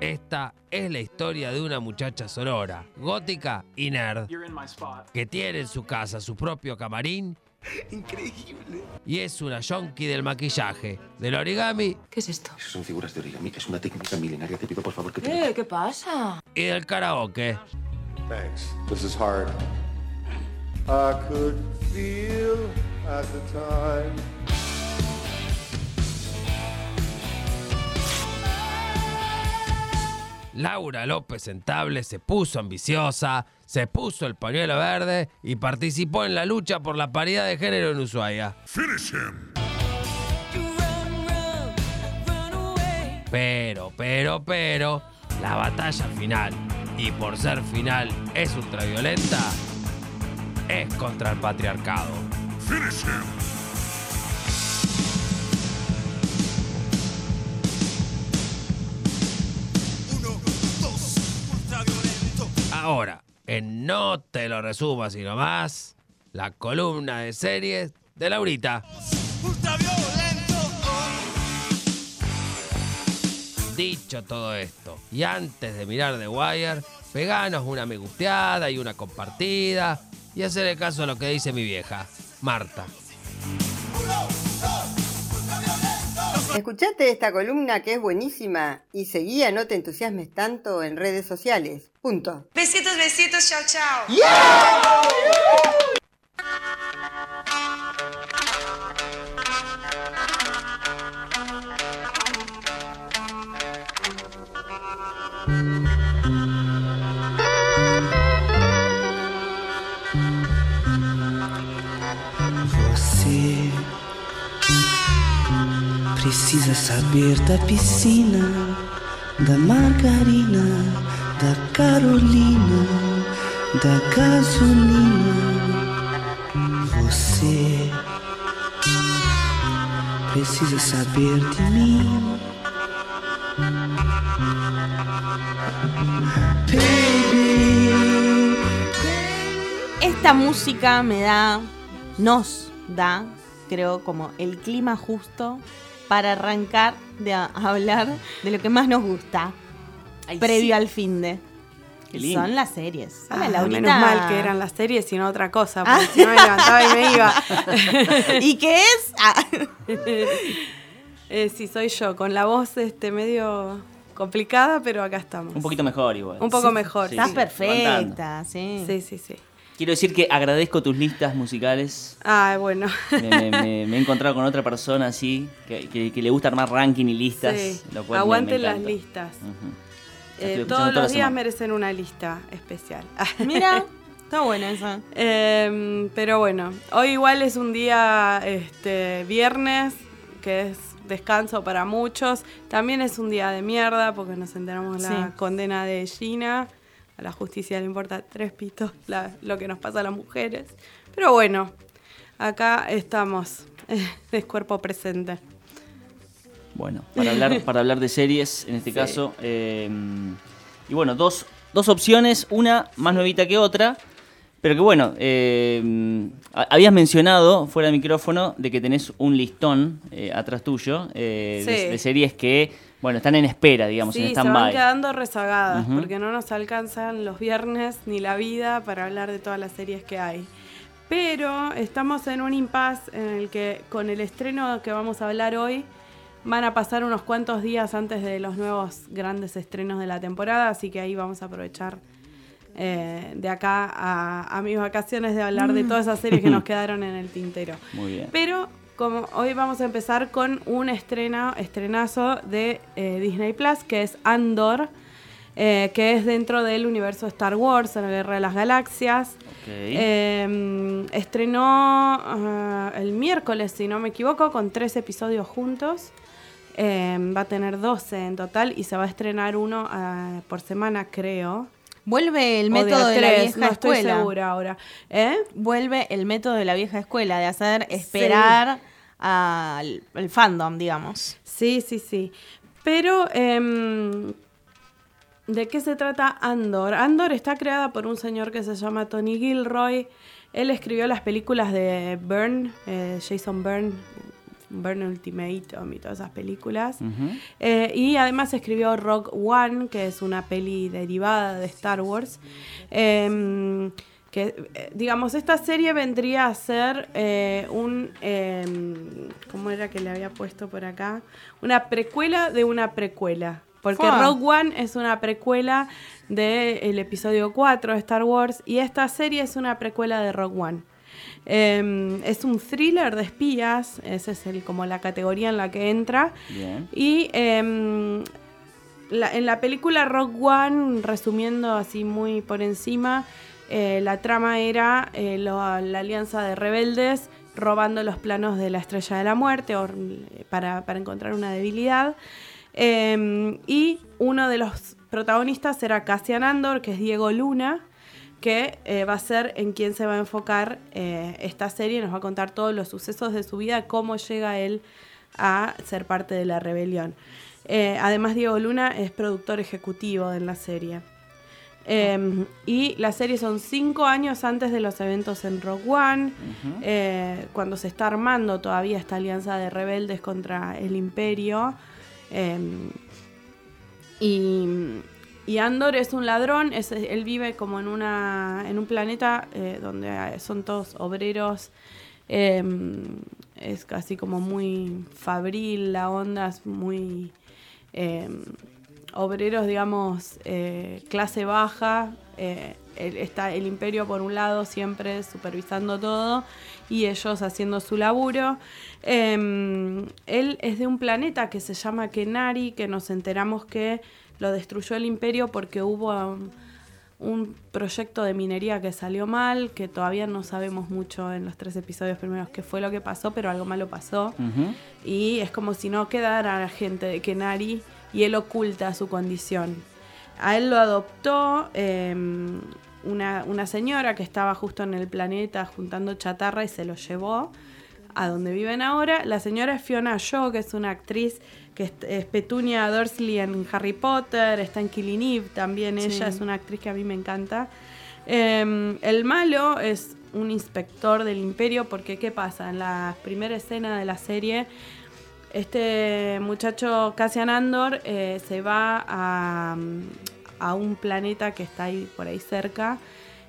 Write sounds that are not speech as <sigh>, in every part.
Esta es la historia de una muchacha sorora, gótica y nerd, que tiene en su casa su propio camarín Increíble. y es una yonki del maquillaje, del origami ¿Qué es esto? Son figuras de origami. Es una técnica milenaria. Te pido por favor que te. Eh, ¿qué pasa? y del karaoke. Thanks. This is hard. I could feel at the time. Laura López Sentable se puso ambiciosa, se puso el pañuelo verde y participó en la lucha por la paridad de género en Ushuaia. Pero, pero, pero, la batalla final, y por ser final es ultraviolenta, es contra el patriarcado. Ahora, en No te lo resumas sino más, la columna de series de Laurita. Dicho todo esto, y antes de mirar The Wire, peganos una me gusteada y una compartida, y hacerle caso a lo que dice mi vieja, Marta. Escuchate esta columna que es buenísima y seguía No te entusiasmes tanto en redes sociales. Punto. Besitos, besitos, chao, chao. Você precisa saber da piscina, da margarina, da Carolina, da gasolina. Você precisa saber de mim. Esta música me da, nos da, creo, como el clima justo para arrancar de hablar de lo que más nos gusta, Ay, previo sí. al fin de. Qué lindo. Son las series. Ah, Laurita. menos mal que eran las series y no otra cosa, porque si no me levantaba y me iba. <laughs> ¿Y qué es? Ah. <laughs> Eh, sí, soy yo, con la voz este medio complicada, pero acá estamos. Un poquito mejor igual. Un poco mejor. Sí, Estás sí, perfecta, sí. Sí, sí, sí. Quiero decir que agradezco tus listas musicales. Ah, bueno. Me, me- me- he encontrado con otra persona así, que, que- que le gusta armar ranking y listas. Sí. lo cual me- me Aguanten las listas. Ujú. Eh, todos la los días merecen una lista especial. <laughs> Mira, está buena <laughs> esa. Em, pero bueno, hoy igual es un día este, viernes, que es descanso para muchos. También es un día de mierda porque nos enteramos la Sí. condena de Gina. A la justicia le importa tres pitos la- lo que nos pasa a las mujeres. Pero bueno, acá estamos, <laughs> es cuerpo presente. Bueno, para hablar, <laughs> para hablar de series, en este Sí. caso. eh, y bueno, dos, dos opciones, una más nuevita que otra. Pero que bueno, eh, ha- habías mencionado fuera de micrófono de que tenés un listón eh, atrás tuyo eh, de, Sí. de series que, bueno, están en espera, digamos, en Sí, se van stand-by. quedando rezagadas porque no nos alcanzan los viernes ni la vida para hablar de todas las series que hay. Pero estamos en un impasse en el que con el estreno que vamos a hablar hoy van a pasar unos cuantos días antes de los nuevos grandes estrenos de la temporada, así que ahí vamos a aprovechar eh, de acá a, a mis vacaciones de hablar de todas esas series que nos <laughs> quedaron en el tintero. Muy bien. Pero como hoy vamos a empezar con un estreno, estrenazo de eh, Disney Plus, que es Andor, eh, que es dentro del universo Star Wars, la Guerra de las Galaxias. Eh, estrenó ah, el miércoles, si no me equivoco, con tres episodios juntos. Eh, va a tener 12 en total y se va a estrenar uno ah, por semana, creo. Vuelve el método de, la vieja no estoy escuela. segura ahora. ¿Eh? Vuelve el método de la vieja escuela, de hacer esperar al al fandom, digamos. Sí, sí, sí. Pero, em, ¿de qué se trata Andor? Andor está creada por un señor que se llama Tony Gilroy. Él escribió las películas de Byrne, eh, Jason Byrne, Burn Ultimatum y todas esas películas. Eh, y además escribió Rock One, que es una peli derivada de Star Wars. Em, que, eh, digamos, esta serie vendría a ser eh, un. em, ¿Cómo era que le había puesto por acá? Una precuela de una precuela. Porque Fua. Rogue One es una precuela del episodio 4 de Star Wars y esta serie es una precuela de Rogue One. Em, es un thriller de espías, esa es el, como la categoría en la que entra. Bien. Y em, la- en la película Rock One, resumiendo así muy por encima, eh, la trama era eh, lo- la alianza de rebeldes robando los planos de la estrella de la muerte o, para, para encontrar una debilidad. Em, y uno de los protagonistas era Cassian Andor, que es Diego Luna, que eh, va a ser en quien se va a enfocar eh, esta serie, nos va a contar todos los sucesos de su vida, cómo llega él a ser parte de la rebelión. Eh, además, Diego Luna es productor ejecutivo en la serie. Eh, y la serie son cinco años antes de los eventos en Rogue One, eh, cuando se está armando todavía esta alianza de rebeldes contra el imperio. Eh, y, y Andor es un ladrón, él vive como en, una, en un planeta eh, donde son todos obreros. eh, es casi como muy fabril la onda, es muy... eh, obreros, digamos, eh, clase baja. eh, está el imperio por un lado siempre supervisando todo y ellos haciendo su laburo. Eh, él es de un planeta que se llama Kenari, que nos enteramos que lo destruyó el imperio porque hubo um, un proyecto de minería que salió mal, que todavía no sabemos mucho en los tres episodios primeros qué fue lo que pasó, pero algo malo pasó. Y es como si no quedara la gente de Kenari y él oculta su condición. A él lo adoptó eh, una, una señora que estaba justo en el planeta juntando chatarra y se lo llevó a donde viven ahora. La señora es Fiona Shaw, que es una actriz que es, es Petunia Dursley en Harry Potter, está en Killing Eve también. Ella es una actriz que a mí me encanta. Eh, el malo es un inspector del imperio porque ¿qué pasa? En la primera escena de la serie, este muchacho Cassian Andor eh, se va a, a un planeta que está ahí por ahí cerca,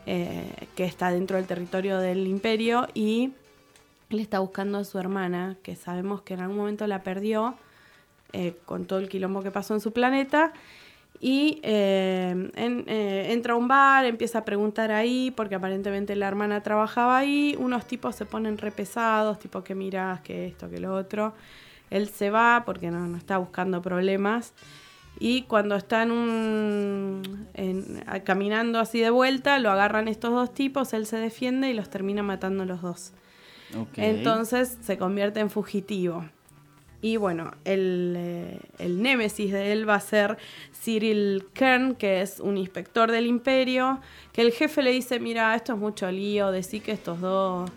eh, que está dentro del territorio del imperio y él está buscando a su hermana, que sabemos que en algún momento la perdió eh, con todo el quilombo que pasó en su planeta. Y eh, eh, entra a un bar, empieza a preguntar ahí, porque aparentemente la hermana trabajaba ahí. Unos tipos se ponen repesados, tipo que miras, que esto, que lo otro. Él se va porque no, está buscando problemas. Y cuando está en un, en- a- caminando así de vuelta, lo agarran estos dos tipos, él se defiende y los termina matando los dos. Entonces se convierte en fugitivo. Y bueno, el, eh, el némesis de él va a ser Cyril Kern, que es un inspector del imperio, que el jefe le dice, mira, esto es mucho lío, decí que estos dos,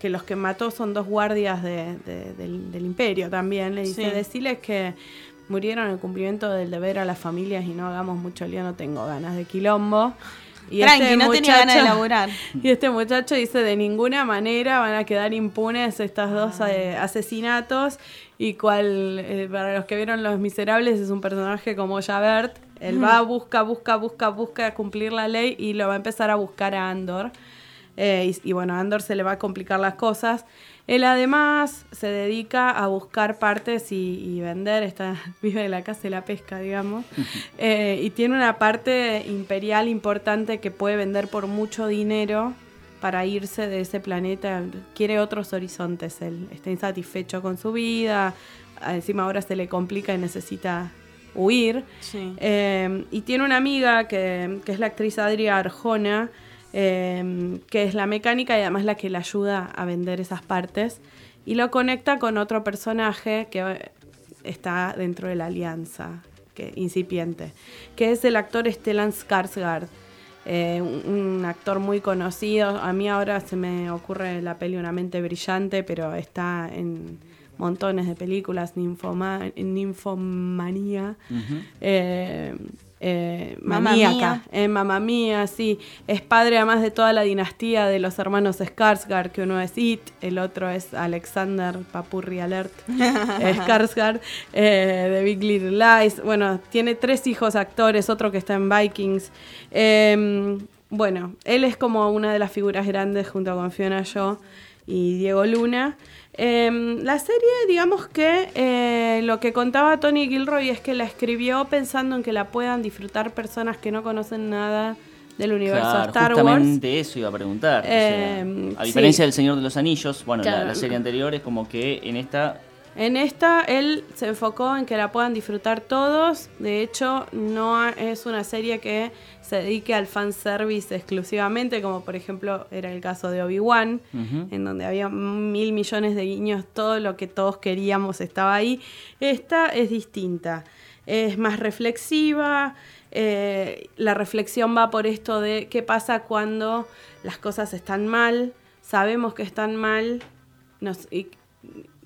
que los que mató son dos guardias de- de- del, del imperio también, le dice, Sí. deciles que murieron en cumplimiento del deber a las familias y no hagamos mucho lío, no tengo ganas de quilombo. Y Tranqui, este no tenía ganas de muchacho- <laughs> y este muchacho dice, de ninguna manera van a quedar impunes estos dos eh, asesinatos. Y cual, eh, para los que vieron Los Miserables, es un personaje como Javert. Él va, busca, busca, busca, busca cumplir la ley y lo va a empezar a buscar a Andor. Eh, y, y bueno, a Andor se le va a complicar las cosas. Él además se dedica a buscar partes y, y vender, está, <laughs> vive de la casa de la pesca, digamos, Eh, y tiene una parte imperial importante que puede vender por mucho dinero para irse de ese planeta. Quiere otros horizontes, él está insatisfecho con su vida, encima ahora se le complica y necesita huir. Sí. Eh, y tiene una amiga que, que es la actriz Adria Arjona, eh, que es la mecánica y además la que le ayuda a vender esas partes. Y lo conecta con otro personaje que está dentro de la alianza, que, incipiente, que es el actor Stellan Skarsgård. eh, un, un actor muy conocido. A mí ahora se me ocurre la peli Una mente brillante, pero está en montones de películas, Ninfoma- Ninfomanía, eh, eh, maníaca, eh, Mamma Mía, sí. Es padre además de toda la dinastía de los hermanos Skarsgård, que uno es It, el otro es Alexander Papurri Alert <laughs> Skarsgård, eh, de Big Little Lies. Bueno, tiene tres hijos actores, otro que está en Vikings. Eh, bueno, él es como una de las figuras grandes junto con Fiona Shaw y Diego Luna. Eh, la serie, digamos que eh, lo que contaba Tony Gilroy es que la escribió pensando en que la puedan disfrutar personas que no conocen nada del universo Claro, Star Wars. justamente eso iba a preguntar. o sea, Eh, a sí. diferencia del Señor de los Anillos, bueno, la- serie anterior es como que en esta En esta él se enfocó en que la puedan disfrutar todos. De hecho, no es una serie que se dedique al fanservice exclusivamente, como por ejemplo era el caso de Obi-Wan, en donde había mil millones de guiños, todo lo que todos queríamos estaba ahí. Esta es distinta, es más reflexiva. eh, la reflexión va por esto de qué pasa cuando las cosas están mal, sabemos que están mal, nos, y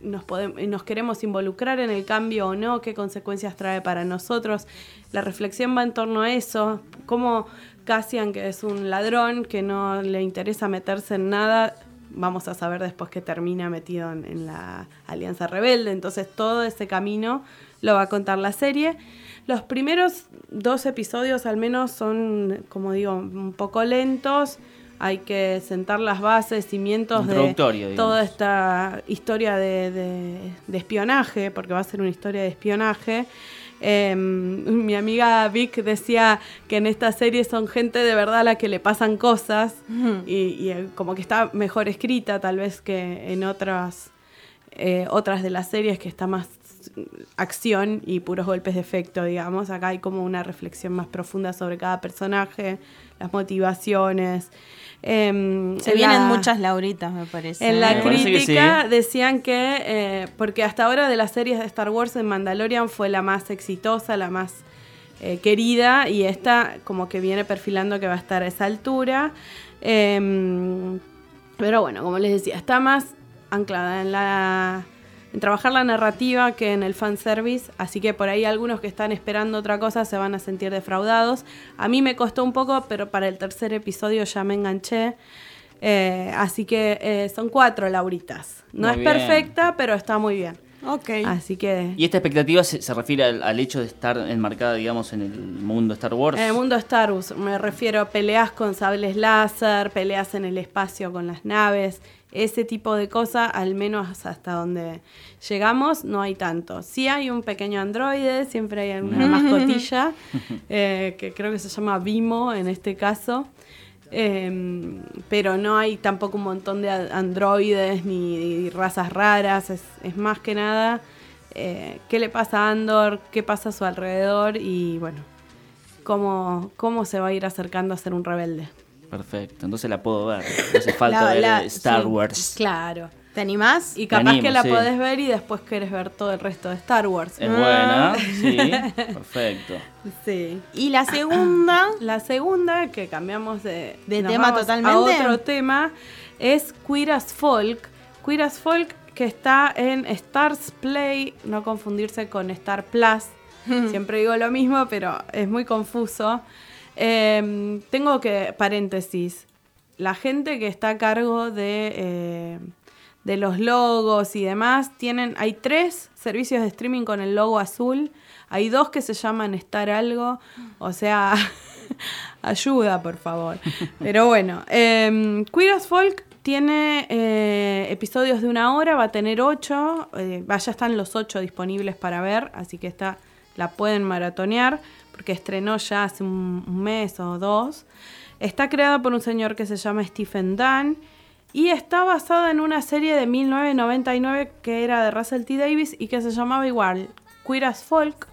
nos, podemos, nos queremos involucrar en el cambio o no, qué consecuencias trae para nosotros. La reflexión va en torno a eso, cómo Cassian, que es un ladrón, que no le interesa meterse en nada, vamos a saber después que termina metido en la Alianza Rebelde, entonces todo ese camino lo va a contar la serie. Los primeros dos episodios al menos son, como digo, un poco lentos. Hay que sentar las bases, cimientos de digamos. toda esta historia de, de- de espionaje, porque va a ser una historia de espionaje. Eh, mi amiga Vic decía que en esta serie son gente de verdad a la que le pasan cosas y, y, eh, como que está mejor escrita tal vez que en otras, eh, otras de las series que está más acción y puros golpes de efecto, digamos. Acá hay como una reflexión más profunda sobre cada personaje, las motivaciones. Em, Se en vienen la- muchas lauritas, me parece. en la Me parece que crítica sí. decían que, eh, porque hasta ahora de las series de Star Wars en Mandalorian fue la más exitosa, la más eh, querida, y esta como que viene perfilando que va a estar a esa altura. Em, pero bueno, como les decía, está más anclada en la en trabajar la narrativa que en el fanservice, así que por ahí algunos que están esperando otra cosa se van a sentir defraudados. A mí me costó un poco, pero para el tercer episodio ya me enganché. Eh, así que eh, son cuatro lauritas. No Muy es bien. perfecta, pero está muy bien. Ok. Así que... Y esta expectativa se, se refiere al, al hecho de estar enmarcada, digamos, en el mundo Star Wars. En el mundo Star Wars me refiero a peleas con sables láser, peleas en el espacio con las naves, ese tipo de cosas, al menos hasta donde llegamos, no hay tanto. Sí hay un pequeño androide, siempre hay una mascotilla, <laughs> eh, que creo que se llama Vimo en este caso. Eh, pero no hay tampoco un montón de androides ni razas raras, es, es más que nada eh, qué le pasa a Andor, qué pasa a su alrededor y bueno, cómo, cómo se va a ir acercando a ser un rebelde. Perfecto, entonces la puedo ver. No hace <laughs> falta La- ver la- Star sí, Wars. Claro. ¿Te animás? Y capaz animo, que la sí. podés ver y después querés ver todo el resto de Star Wars. Es buena, sí, <laughs> perfecto. Sí. Y la segunda, <coughs> La segunda, que cambiamos de, tema totalmente. A otro tema, es Queer as Folk. Queer as Folk que está en Stars Play, no confundirse con Star Plus. <laughs> Siempre digo lo mismo, pero es muy confuso. Eh, tengo que, paréntesis, la gente que está a cargo de, eh, de los logos y demás, tienen, hay tres servicios de streaming con el logo azul, hay dos que se llaman Star Algo, o sea, <laughs> ayuda por favor. Pero bueno, eh, Queer as Folk tiene eh, episodios de una hora, va a tener ocho, eh, ya están los ocho disponibles para ver, así que esta la pueden maratonear, porque estrenó ya hace un, un mes o dos. Está creada por un señor que se llama Stephen Dunn y está basada en una serie de 1999 que era de Russell T. Davis y que se llamaba igual Queer as Folk.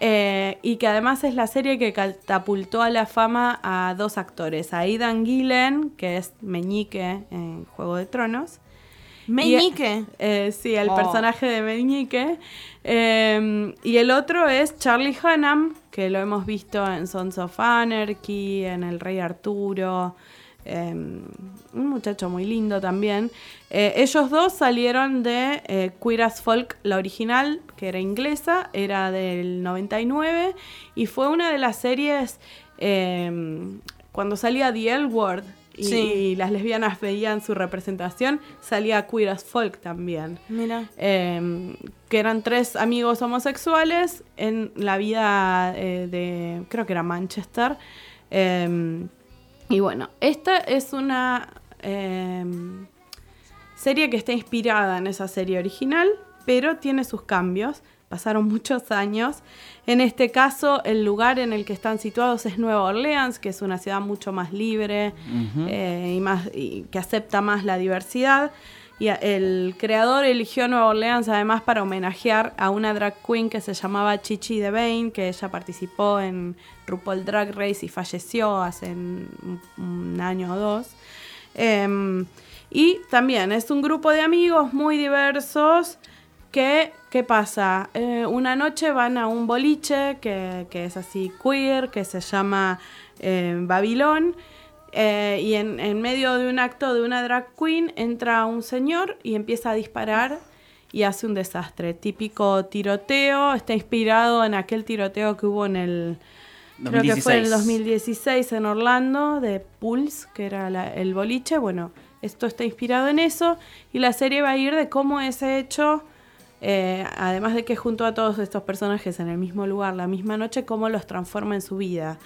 eh, y que además es la serie que catapultó a la fama a dos actores, a Aidan Gillen, que es Meñique en Juego de Tronos, Meñique. y, eh, sí, el Oh. personaje de Meñique. Eh, y el otro es Charlie Hunnam, que lo hemos visto en Sons of Anarchy, en El Rey Arturo, eh, un muchacho muy lindo también. Eh, ellos dos salieron de eh, Queer as Folk, la original, que era inglesa, era del 99 y fue una de las series eh, cuando salía The L Word y, Sí. y las lesbianas veían su representación, salía Queer as Folk también. Mira. Eh, que eran tres amigos homosexuales en la vida eh, de, creo que era Manchester. Y bueno, esta es una eh, serie que está inspirada en esa serie original, pero tiene sus cambios. Pasaron <laughs> muchos años. En este caso, el lugar en el que están situados es Nueva Orleans, que es una ciudad mucho más libre eh, y, más, y que acepta más la diversidad. Y el creador eligió Nueva Orleans además para homenajear a una drag queen que se llamaba Chichi DeVane, que ella participó en RuPaul Drag Race y falleció hace un, un año o dos. Em, y también es un grupo de amigos muy diversos que, ¿qué pasa? Eh, una noche van a un boliche que, que es así queer, que se llama eh, Babilón. Eh, y en, en medio de un acto de una drag queen entra un señor y empieza a disparar y hace un desastre. Típico tiroteo, está inspirado en aquel tiroteo que hubo en el, creo que fue en el 2016 en Orlando, de Pulse, que era la- el boliche. Bueno, esto está inspirado en eso y la serie va a ir de cómo ese hecho, eh, además de que junto a todos estos personajes en el mismo lugar, la misma noche, cómo los transforma en su vida.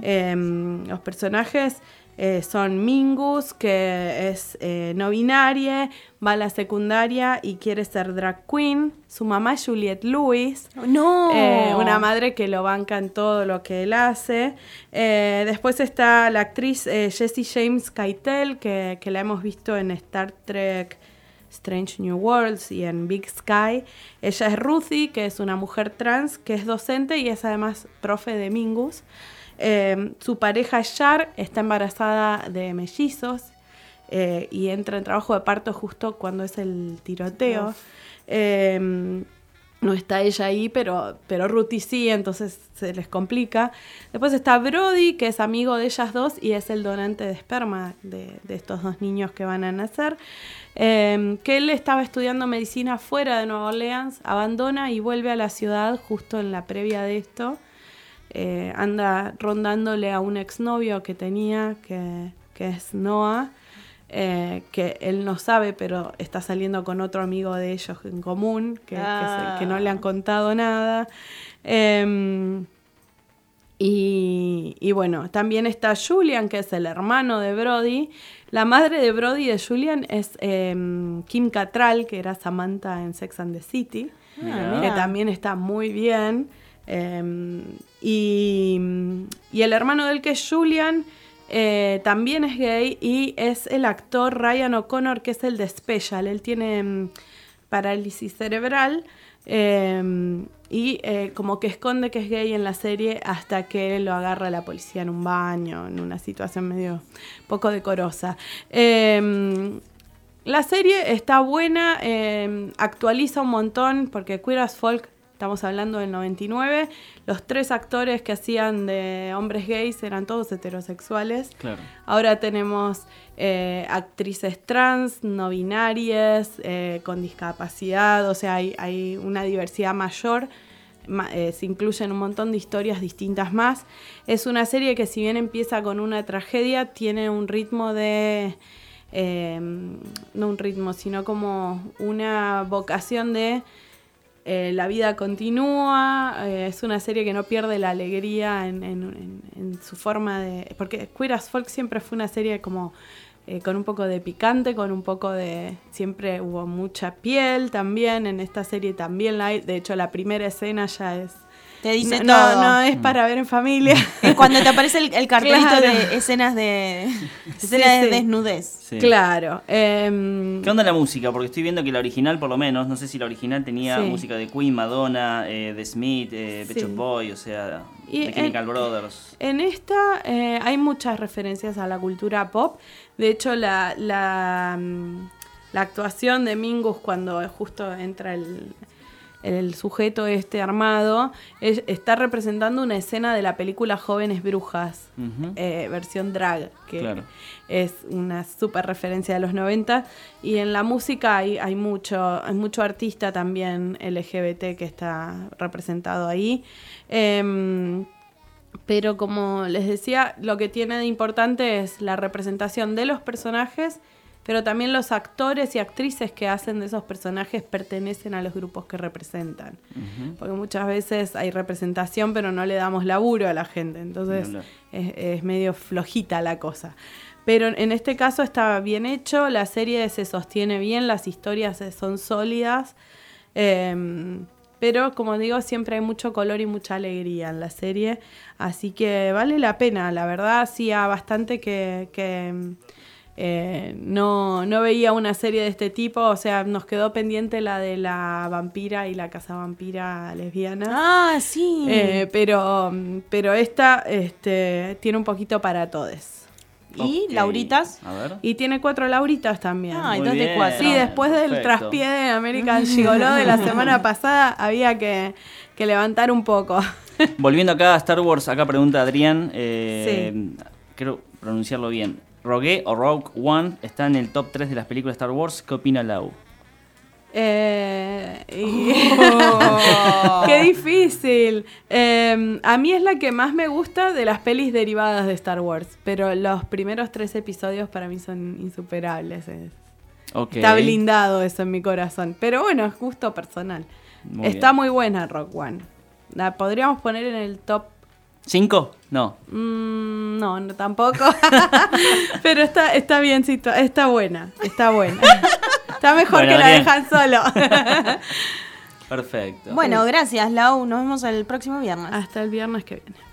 Em, los personajes eh, son Mingus, que es eh, no binaria, va a la secundaria y quiere ser drag queen. Su mamá es Juliette Lewis. No. Eh, una madre que lo banca en todo lo que él hace. Eh, después está la actriz eh, Jessie James Keitel, que, que la hemos visto en Star Trek Strange New Worlds y en Big Sky. Ella es Ruthie, que es una mujer trans, que es docente y es además profe de Mingus. Eh, su pareja Char está embarazada de mellizos eh, y entra en trabajo de parto justo cuando es el tiroteo. Eh, no está ella ahí, pero, pero Ruthie sí, entonces se les complica. Después está Brody, que es amigo de ellas dos y es el donante de esperma de, de estos dos niños que van a nacer. Eh, que él estaba estudiando medicina fuera de Nueva Orleans, abandona y vuelve a la ciudad justo en la previa de esto. Eh, anda rondándole a un exnovio que tenía, que, que es Noah, eh, que él no sabe, pero está saliendo con otro amigo de ellos en común, que, que se- Ah. que no le han contado nada. Em, y, y bueno, también está Julian, que es el hermano de Brody. La madre de Brody y de Julian es em, Kim Cattrall, que era Samantha en Sex and the City, Ah, que mira. también está muy bien. Em, y, y el hermano del que es Julian eh, también es gay y es el actor Ryan O'Connor, que es el de Special. Él tiene mm, parálisis cerebral eh, y eh, como que esconde que es gay en la serie hasta que lo agarra la policía en un baño, en una situación medio poco decorosa. Eh, la serie está buena, eh, actualiza un montón, porque Queer as Folk, estamos hablando del 99, los tres actores que hacían de hombres gays eran todos heterosexuales. Claro. Ahora tenemos eh, actrices trans, no binarias, eh, con discapacidad, o sea, hay, hay una diversidad mayor. Ma- eh, se incluyen un montón de historias distintas más. Es una serie que si bien empieza con una tragedia, tiene un ritmo de... eh, no un ritmo, sino como una vocación de eh, la vida continúa, eh, es una serie que no pierde la alegría en, en- en- en su forma de... Porque Queer as Folk siempre fue una serie como eh, con un poco de picante, con un poco de... Siempre hubo mucha piel también, en esta serie también hay. De hecho, la primera escena ya es... Te dice no, todo. No, no es para ver en familia. <laughs> Es cuando te aparece el, el cartelito Claro. de escenas de Sí, escenas de sí. desnudez. Sí. Claro. em, ¿Qué onda la música? Porque estoy viendo que la original, por lo menos, no sé si la original tenía Sí. música de Queen, Madonna, eh, de Smith, eh, Pet Boy, o sea, Y de Chemical en- Brothers. En esta eh, hay muchas referencias a la cultura pop. De hecho, la, la, mm, la actuación de Mingus cuando justo entra el, el sujeto este armado, es- está representando una escena de la película Jóvenes Brujas, eh, versión drag, que Claro. es una súper referencia de los 90. Y en la música hay, hay, mucho, hay mucho artista también LGBT que está representado ahí. Em, pero como les decía, lo que tiene de importante es la representación de los personajes, pero también los actores y actrices que hacen de esos personajes pertenecen a los grupos que representan. Porque muchas veces hay representación, pero no le damos laburo a la gente. Entonces es, es medio flojita la cosa. Pero en este caso está bien hecho, la serie se sostiene bien, las historias son sólidas. em, pero como digo, siempre hay mucho color y mucha alegría en la serie. Así que vale la pena, la verdad, hacía bastante que, que, eh, no, no veía una serie de este tipo. O sea, nos quedó pendiente la de la vampira y la casa vampira lesbiana. Ah, sí. Eh, pero, pero esta este, tiene un poquito para todos. ¿Y. Lauritas? A ver. Y tiene cuatro Lauritas también. Ah, Muy bien. cuatro. Sí, después del Perfecto. traspié de American Gigolo de la semana <laughs> pasada, había que, que levantar un poco. Volviendo acá a Star Wars, acá pregunta Adrián, eh, quiero pronunciarlo bien. Rogue o Rogue One está en el top 3 de las películas Star Wars. ¿Qué opina Lau? Eh, y- <laughs> ¡Qué difícil! Eh, a mí es la que más me gusta de las pelis derivadas de Star Wars, pero los primeros tres episodios para mí son insuperables. Está blindado eso en mi corazón. Pero bueno, es gusto personal. Muy Está bien. muy buena Rock One. La podríamos poner en el top. ¿Cinco? No. Mm, no, no tampoco. <laughs> Pero está, está bien, está buena. Está buena. Está mejor Bueno, que la dejan solo. <laughs> Perfecto. Bueno, gracias, Lau. Nos vemos el próximo viernes. Hasta el viernes que viene.